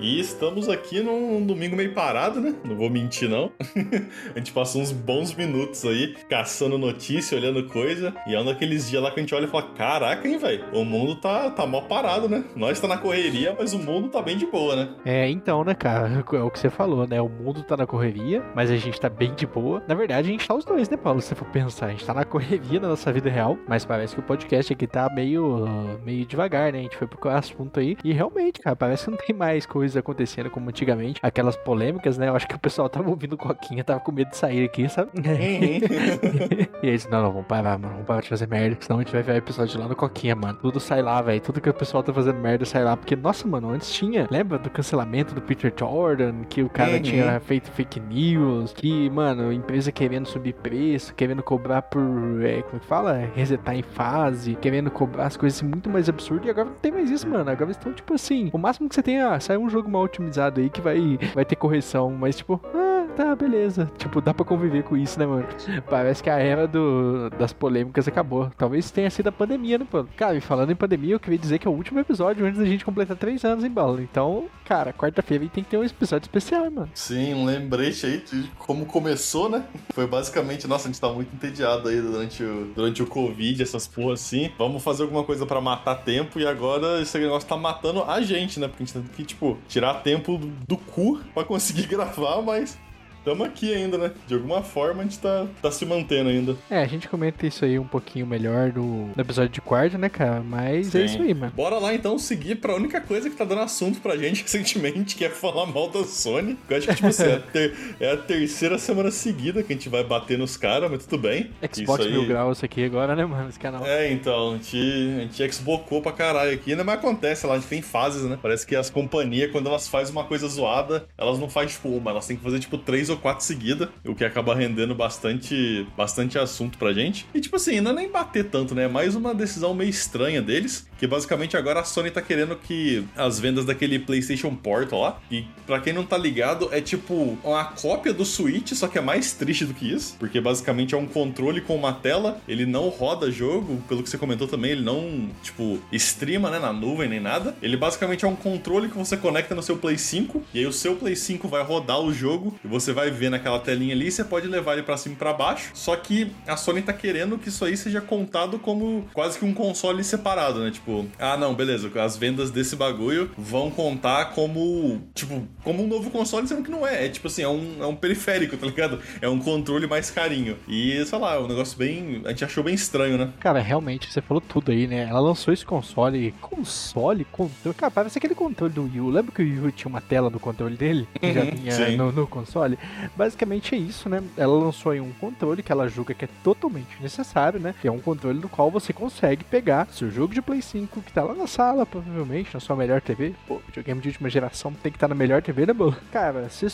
E estamos aqui num domingo meio parado, né? Não vou mentir, não. a gente passou uns bons minutos aí caçando notícia, olhando coisa. E é um daqueles dias lá que a gente olha e fala: Caraca, hein, velho? O mundo tá, tá mal parado, né? Nós tá na correria, mas o mundo tá bem de boa, né? É, então, né, cara? É o que você falou, né? O mundo tá na correria, mas a gente tá bem de boa. Na verdade, a gente tá os dois, né, Paulo? Se você for pensar, a gente tá na correria na nossa vida real, mas parece que o podcast aqui tá meio, meio devagar, né? A gente foi pro assunto aí. E realmente, cara, parece que não tem mais coisa acontecendo como antigamente. Aquelas polêmicas, né? Eu acho que o pessoal tava ouvindo Coquinha, tava com medo de sair aqui, sabe? Uhum. e aí não, não, vamos parar, mano. Vamos parar de fazer merda, senão a gente vai ver o episódio lá no Coquinha, mano. Tudo sai lá, velho. Tudo que o pessoal tá fazendo merda sai lá. Porque, nossa, mano, antes tinha, lembra do cancelamento do Peter Jordan, que o cara Uhum. tinha feito fake news, que, mano, empresa querendo subir preço, querendo cobrar por, é, como é que fala? Resetar em fase, querendo cobrar as coisas assim, muito mais absurdas. E agora não tem mais isso, mano. Agora eles estão, tipo assim, o máximo que você tem, ah, sai um jogo mal otimizado aí que vai, vai ter correção, mas tipo, ah, tá, beleza. Tipo, dá pra conviver com isso, né, mano? Parece que a era do, das polêmicas acabou. Talvez tenha sido a pandemia, né, pô? Cara, e falando em pandemia, eu queria dizer que é o último episódio antes da gente completar três anos em bala. Então, cara, quarta-feira tem que ter um episódio especial, mano. Sim, um lembrete aí de como começou, né? Foi basicamente, nossa, a gente tá muito entediado aí durante o, durante o Covid, essas porra assim. Vamos fazer alguma coisa pra matar tempo e agora esse negócio tá matando a gente, né? Porque a gente tem que, tipo, tirar tempo do, do cu pra conseguir gravar, mas. Tamo aqui ainda, né? De alguma forma a gente tá, tá se mantendo ainda. É, a gente comenta isso aí um pouquinho melhor no, no episódio de quarta, né, cara? Mas é Sim. isso aí, mano. Bora lá então seguir pra única coisa que tá dando assunto pra gente recentemente, que é falar mal da Sony. Eu acho que, tipo assim, é a, ter- é a terceira semana seguida que a gente vai bater nos caras, mas tudo bem. Xbox aí- Mil Graus aqui agora, né, mano? Esse canal. É, então, a gente, a gente xbocou pra caralho aqui, né? Mas acontece lá, a gente tem fases, né? Parece que as companhias, quando elas fazem uma coisa zoada, elas não fazem tipo uma, elas têm que fazer tipo três ou quatro seguidas, o que acaba rendendo bastante, bastante assunto pra gente. E tipo assim, não é nem bater tanto, né? É mais uma decisão meio estranha deles, que basicamente agora a Sony tá querendo que as vendas daquele PlayStation Portal lá, e pra quem não tá ligado, é tipo uma cópia do Switch, só que é mais triste do que isso, porque basicamente é um controle com uma tela, ele não roda jogo, pelo que você comentou também, ele não, tipo, streama, né, na nuvem nem nada. Ele basicamente é um controle que você conecta no seu Play 5, e aí o seu Play 5 vai rodar o jogo, e você vai ver naquela telinha ali, você pode levar ele pra cima e pra baixo. Só que a Sony tá querendo que isso aí seja contado como quase que um console separado, né? Tipo, ah, não, beleza, as vendas desse bagulho vão contar como, tipo, como um novo console, sendo que não é. É tipo assim, é um, é um periférico, tá ligado? É um controle mais carinho. E, sei lá, é um negócio bem. A gente achou bem estranho, né? Cara, realmente, você falou tudo aí, né? Ela lançou esse console. Console? Controle? Cara, parece aquele controle do Wii U. Lembra que o Wii U tinha uma tela no controle dele? Que já Uhum, vinha no, no console? Basicamente é isso, né? Ela lançou aí um controle que ela julga que é totalmente necessário, né? Que é um controle do qual você consegue pegar seu jogo de Play 5, que tá lá na sala, provavelmente, na sua melhor TV. Pô, videogame de última geração tem que estar na melhor TV, né, bolo? Cara, se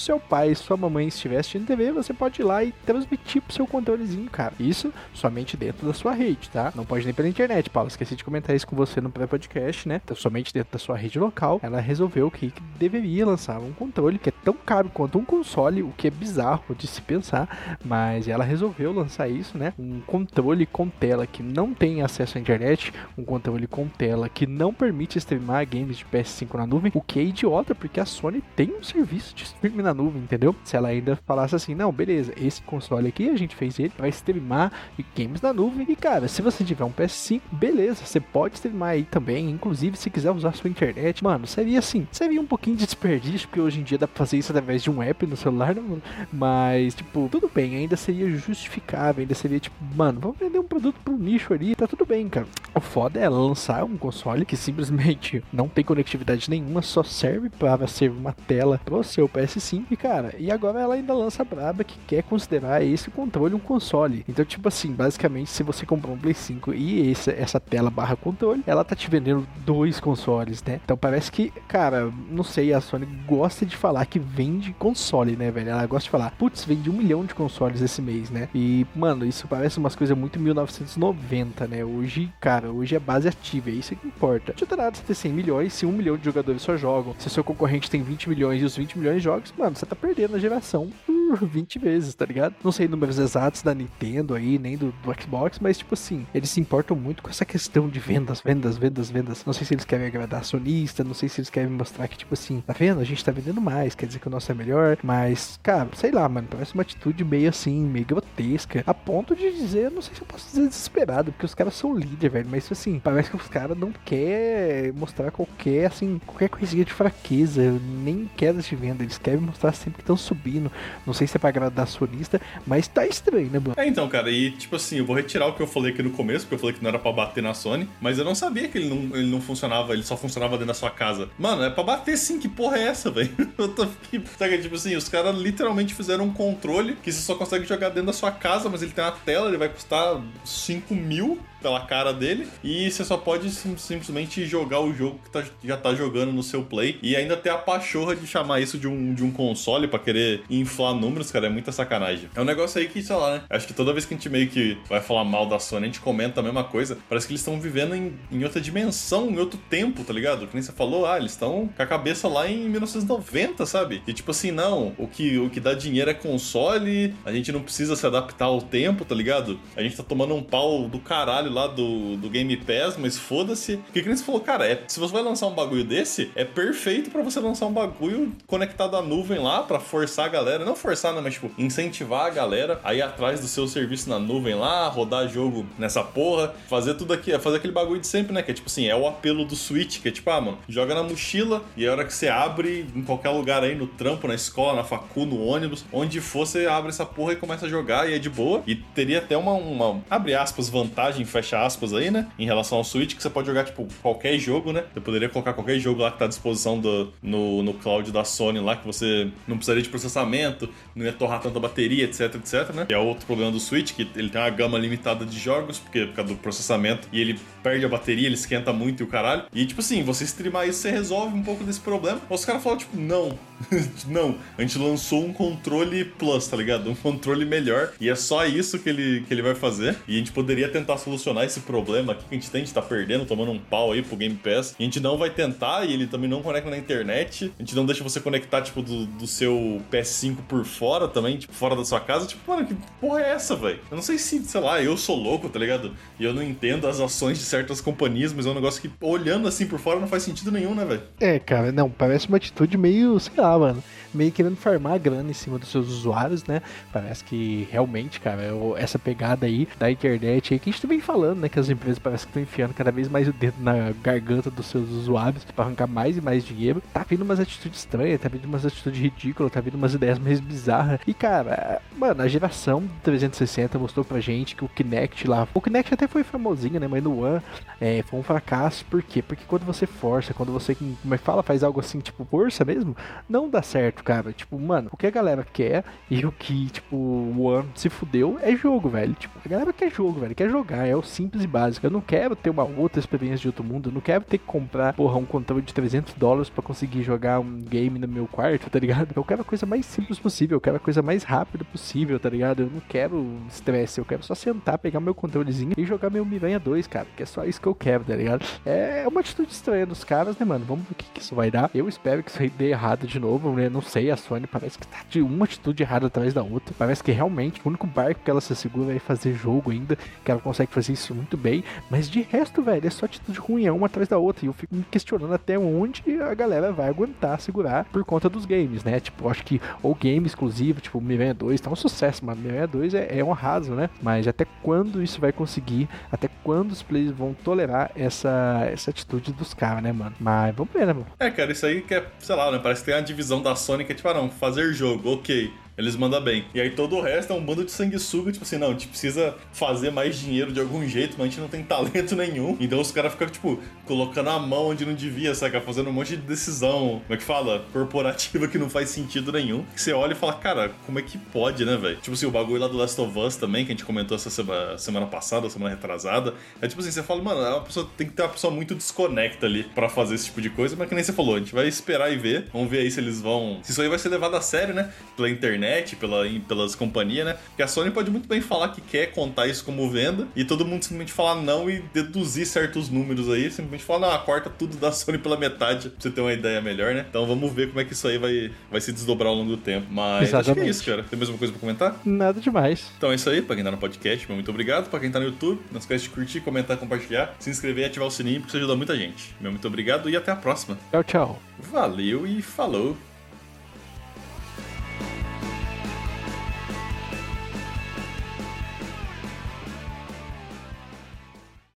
seu pai e sua mamãe estiver assistindo TV, você pode ir lá e transmitir pro seu controlezinho, cara. Isso somente dentro da sua rede, tá? Não pode nem pela internet, Paulo. Esqueci de comentar isso com você no pré-podcast, né? Então, somente dentro da sua rede local, ela resolveu que deveria lançar um controle que é tão caro quanto um console, o que é bizarro de se pensar, mas ela resolveu lançar isso, né? Um controle com tela que não tem acesso à internet, um controle com tela que não permite streamar games de PS5 na nuvem, o que é idiota, porque a Sony tem um serviço de streaming na nuvem, entendeu? Se ela ainda falasse assim, não, beleza, esse console aqui a gente fez ele, vai streamar games na nuvem, e cara, se você tiver um PS5, beleza, você pode streamar aí também, inclusive se quiser usar sua internet, mano, seria assim, seria um pouquinho de desperdício, porque hoje em dia dá pra fazer isso através de um app no celular, né, mano? Mas, tipo, tudo bem, ainda seria justificável, ainda seria tipo, mano, vamos vender um produto pro nicho ali, tá tudo bem, cara. O foda é lançar um console que simplesmente não tem conectividade nenhuma, só serve para ser uma tela pro seu PS5. E, cara, e agora ela ainda lança a braba que quer considerar esse controle um console. Então, tipo assim, basicamente, se você comprar um Play 5 e esse, essa tela barra controle, ela tá te vendendo dois consoles, né? Então parece que, cara, não sei, a Sony gosta de falar que vende console, né, velho? Ela gosta de falar, putz, vende um milhão de consoles esse mês, né? E, mano, isso parece umas coisas muito 1990, né? Hoje, cara, hoje é base ativa, é isso que importa. Não adianta nada você ter 100 milhões se um milhão de jogadores só jogam. Se seu concorrente tem 20 milhões e os 20 milhões de jogos, mano, você tá perdendo a geração 20 vezes, tá ligado? Não sei números exatos da Nintendo aí, nem do, do Xbox, mas tipo assim, eles se importam muito com essa questão de vendas, vendas, vendas, vendas. Não sei se eles querem agradar a sonista, não sei se eles querem mostrar que, tipo assim, tá vendo? A gente tá vendendo mais, quer dizer que o nosso é melhor, mas, cara, sei lá, mano, parece uma atitude meio assim, meio grotesca, a ponto de dizer, não sei se eu posso dizer desesperado, porque os caras são líder, velho, mas assim, parece que os caras não querem mostrar qualquer, assim, qualquer coisinha de fraqueza, nem quedas de venda, eles querem mostrar sempre que estão subindo. Não sei se é pra agradar sonista, mas tá estranho, né, mano? É, então, cara, e tipo assim, eu vou retirar o que eu falei aqui no começo, porque eu falei que não era pra bater na Sony, mas eu não sabia que ele não, ele não funcionava, ele só funcionava dentro da sua casa. Mano, é pra bater sim, que porra é essa, velho? Eu tô Sabe, tipo assim, os caras literalmente fizeram um controle que você só consegue jogar dentro da sua casa, mas ele tem uma tela, ele vai custar 5 mil pela cara dele e você só pode sim, simplesmente jogar o jogo que tá, já tá jogando no seu play e ainda ter a pachorra de chamar isso de um, de um console para querer inflar números, cara, é muita sacanagem. É um negócio aí que, sei lá, né? Acho que toda vez que a gente meio que vai falar mal da Sony, a gente comenta a mesma coisa. Parece que eles estão vivendo em, em outra dimensão, em outro tempo, tá ligado? Que nem você falou, ah, eles estão com a cabeça lá em 1990, sabe? E tipo assim, não, o que, o que dá dinheiro é console, a gente não precisa se adaptar ao tempo, tá ligado? A gente tá tomando um pau do caralho lá do, do Game Pass, mas foda-se. Porque que nem você falou, cara, é, se você vai lançar um bagulho desse, é perfeito para você lançar um bagulho conectado à nuvem lá, para forçar a galera, não forçar, né, mas tipo, incentivar a galera a ir atrás do seu serviço na nuvem lá, rodar jogo nessa porra, fazer tudo aqui, fazer aquele bagulho de sempre, né? Que é tipo assim, é o apelo do Switch, que é tipo, ah, mano, joga na mochila e a hora que você abre em qualquer lugar aí, no trampo, na escola, na facu, no ônibus, onde for, você abre essa porra e começa a jogar e é de boa. E teria até uma, uma abre aspas, vantagem, fecha aspas aí, né? Em relação ao Switch, que você pode jogar, tipo, qualquer jogo, né? Você poderia colocar qualquer jogo lá que tá à disposição do, no, no cloud da Sony lá, que você não precisaria de processamento, não ia torrar tanta bateria, etc, etc, né? Que é outro problema do Switch, que ele tem uma gama limitada de jogos, porque por causa do processamento, e ele perde a bateria, ele esquenta muito e o caralho. E, tipo assim, você streamar isso, você resolve um pouco desse problema. Os caras falam, tipo, não, não, a gente lançou um controle Plus, tá ligado? Um controle melhor, e é só isso que ele, que ele vai fazer. E a gente poderia tentar solucionar esse problema aqui que a gente tem, a gente tá perdendo, tomando um pau aí pro Game Pass. E a gente não vai tentar, e ele também não conecta na internet. A gente não deixa você conectar, tipo, do, do seu PS5 por fora também, tipo, fora da sua casa. Tipo, mano, que porra é essa, velho? Eu não sei se, sei lá, eu sou louco, tá ligado? E eu não entendo as ações de certas companhias, mas é um negócio que, olhando assim por fora, não faz sentido nenhum, né, velho? É, cara, não, parece uma atitude meio, sei lá, mano meio querendo farmar grana em cima dos seus usuários, né? Parece que realmente, cara, essa pegada aí da internet aí que a gente vem falando, né? Que as empresas parecem que estão enfiando cada vez mais o dedo na garganta dos seus usuários para arrancar mais e mais dinheiro. Tá vindo umas atitudes estranhas, tá vindo umas atitudes ridículas, tá vindo umas ideias mais bizarras. E, cara, mano, a geração 360 mostrou pra gente que o Kinect lá. O Kinect até foi famosinho, né? Mas no One é, foi um fracasso. Por quê? Porque quando você força, quando você, como é fala, faz algo assim, tipo, força mesmo, não dá certo cara. Tipo, mano, o que a galera quer e o que, tipo, o One se fudeu é jogo, velho. Tipo, a galera quer jogo, velho. Quer jogar. É o simples e básico. Eu não quero ter uma outra experiência de outro mundo. Eu não quero ter que comprar, porra, um controle de 300 dólares para conseguir jogar um game no meu quarto, tá ligado? Eu quero a coisa mais simples possível. Eu quero a coisa mais rápida possível, tá ligado? Eu não quero estresse. Eu quero só sentar, pegar meu controlezinho e jogar meu Miranha 2, cara. Que é só isso que eu quero, tá ligado? É uma atitude estranha dos caras, né, mano? Vamos ver o que, que isso vai dar. Eu espero que isso aí dê errado de novo, né? Não sei, a Sony parece que tá de uma atitude errada atrás da outra. Parece que realmente o único barco que ela se segura é fazer jogo ainda, que ela consegue fazer isso muito bem. Mas de resto, velho, é só atitude ruim, é uma atrás da outra. E eu fico me questionando até onde a galera vai aguentar segurar por conta dos games, né? Tipo, acho que ou game exclusivo, tipo, Miranha 2, tá um sucesso, mano. Miranha 2 é, é um arraso, né? Mas até quando isso vai conseguir? Até quando os players vão tolerar essa, essa atitude dos caras, né, mano? Mas vamos ver, né, mano? É, cara, isso aí que é, sei lá, né? Parece que tem a divisão da Sony que é tipo, ah, não, fazer jogo, ok. Eles mandam bem. E aí todo o resto é um bando de sanguessuga, tipo assim, não, a gente precisa fazer mais dinheiro de algum jeito, mas a gente não tem talento nenhum. Então os caras ficam, tipo, colocando a mão onde não devia, saca? Fazendo um monte de decisão, como é que fala? Corporativa que não faz sentido nenhum. Que você olha e fala, cara, como é que pode, né, velho? Tipo assim, o bagulho lá do Last of Us também, que a gente comentou essa semana, semana passada, semana retrasada. É tipo assim, você fala, mano, é uma pessoa, tem que ter uma pessoa muito desconecta ali para fazer esse tipo de coisa, mas que nem você falou, a gente vai esperar e ver. Vamos ver aí se eles vão. Se isso aí vai ser levado a sério, né? Pela internet internet, pela, pelas companhias, né? Porque a Sony pode muito bem falar que quer contar isso como venda e todo mundo simplesmente falar não e deduzir certos números aí, simplesmente falar, não, corta tudo da Sony pela metade pra você ter uma ideia melhor, né? Então vamos ver como é que isso aí vai, vai se desdobrar ao longo do tempo. Mas Exatamente. acho que é isso, cara. Tem mais uma coisa pra comentar? Nada demais. Então é isso aí, pra quem tá no podcast, meu muito obrigado. Pra quem tá no YouTube, não esquece de curtir, comentar, compartilhar, se inscrever e ativar o sininho, porque isso ajuda muita gente. Meu muito obrigado e até a próxima. Tchau, tchau. Valeu e falou!